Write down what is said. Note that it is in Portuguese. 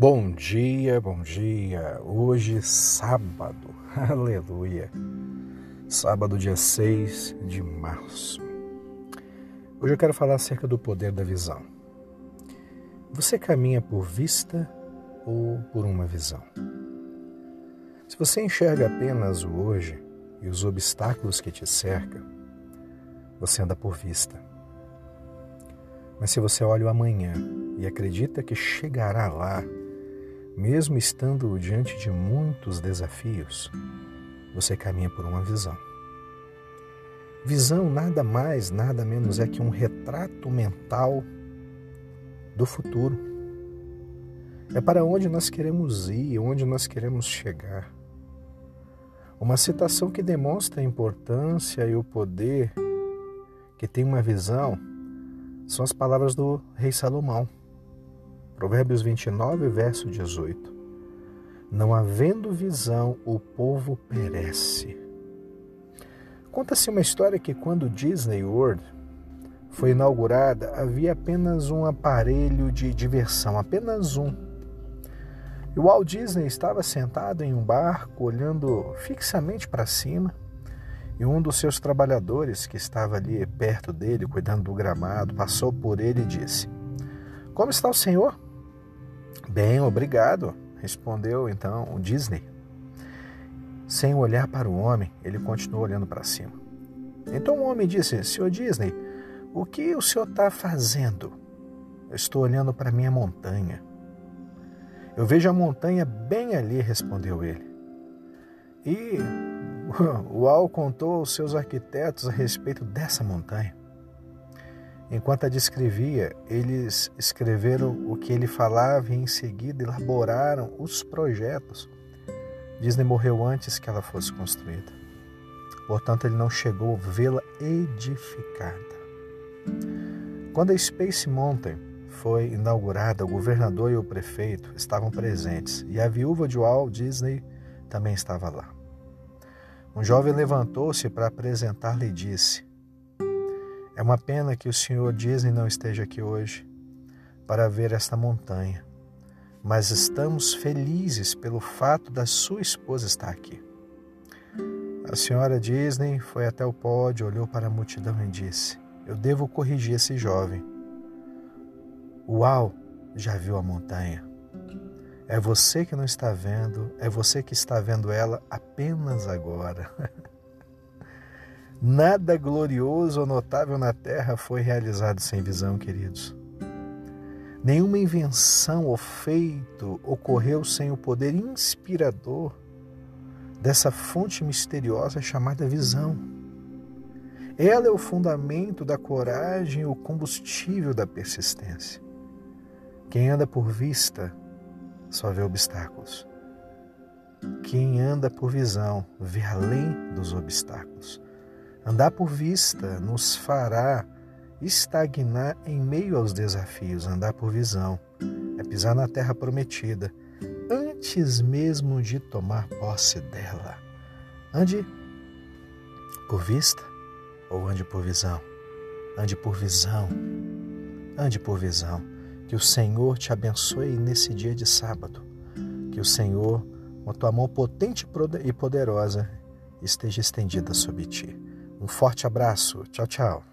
Bom dia, bom dia. Hoje, sábado, aleluia. Sábado, dia 6 de março. Hoje eu quero falar acerca do poder da visão. Você caminha por vista ou por uma visão? Se você enxerga apenas o hoje e os obstáculos que te cercam, você anda por vista. Mas se você olha o amanhã e acredita que chegará lá, mesmo estando diante de muitos desafios, você caminha por uma visão. Visão nada mais, nada menos é que um retrato mental do futuro. É para onde nós queremos ir, onde nós queremos chegar. Uma citação que demonstra a importância e o poder que tem uma visão são as palavras do rei Salomão. Provérbios 29, verso 18. Não havendo visão, o povo perece. Conta-se uma história que quando Disney World foi inaugurada, havia apenas um aparelho de diversão, apenas um. E o Walt Disney estava sentado em um barco, olhando fixamente para cima, e um dos seus trabalhadores, que estava ali perto dele, cuidando do gramado, passou por ele e disse: Como está o senhor? Bem, obrigado, respondeu então o Disney. Sem olhar para o homem, ele continuou olhando para cima. Então o homem disse: Senhor Disney, o que o senhor está fazendo? Eu estou olhando para minha montanha. Eu vejo a montanha bem ali, respondeu ele. E o Al contou aos seus arquitetos a respeito dessa montanha. Enquanto a descrevia, eles escreveram o que ele falava e em seguida elaboraram os projetos. Disney morreu antes que ela fosse construída. Portanto, ele não chegou a vê-la edificada. Quando a Space Mountain foi inaugurada, o governador e o prefeito estavam presentes e a viúva de Walt Disney também estava lá. Um jovem levantou-se para apresentar-lhe e disse: é uma pena que o senhor Disney não esteja aqui hoje para ver esta montanha, mas estamos felizes pelo fato da sua esposa estar aqui. A senhora Disney foi até o pódio, olhou para a multidão e disse: Eu devo corrigir esse jovem. Uau, já viu a montanha. É você que não está vendo, é você que está vendo ela apenas agora. Nada glorioso ou notável na terra foi realizado sem visão, queridos. Nenhuma invenção ou feito ocorreu sem o poder inspirador dessa fonte misteriosa chamada visão. Ela é o fundamento da coragem o combustível da persistência. Quem anda por vista só vê obstáculos. Quem anda por visão vê além dos obstáculos. Andar por vista nos fará estagnar em meio aos desafios. Andar por visão é pisar na terra prometida antes mesmo de tomar posse dela. Ande por vista ou ande por visão? Ande por visão. Ande por visão. Que o Senhor te abençoe nesse dia de sábado. Que o Senhor, com a tua mão potente e poderosa, esteja estendida sobre ti. Um forte abraço. Tchau, tchau.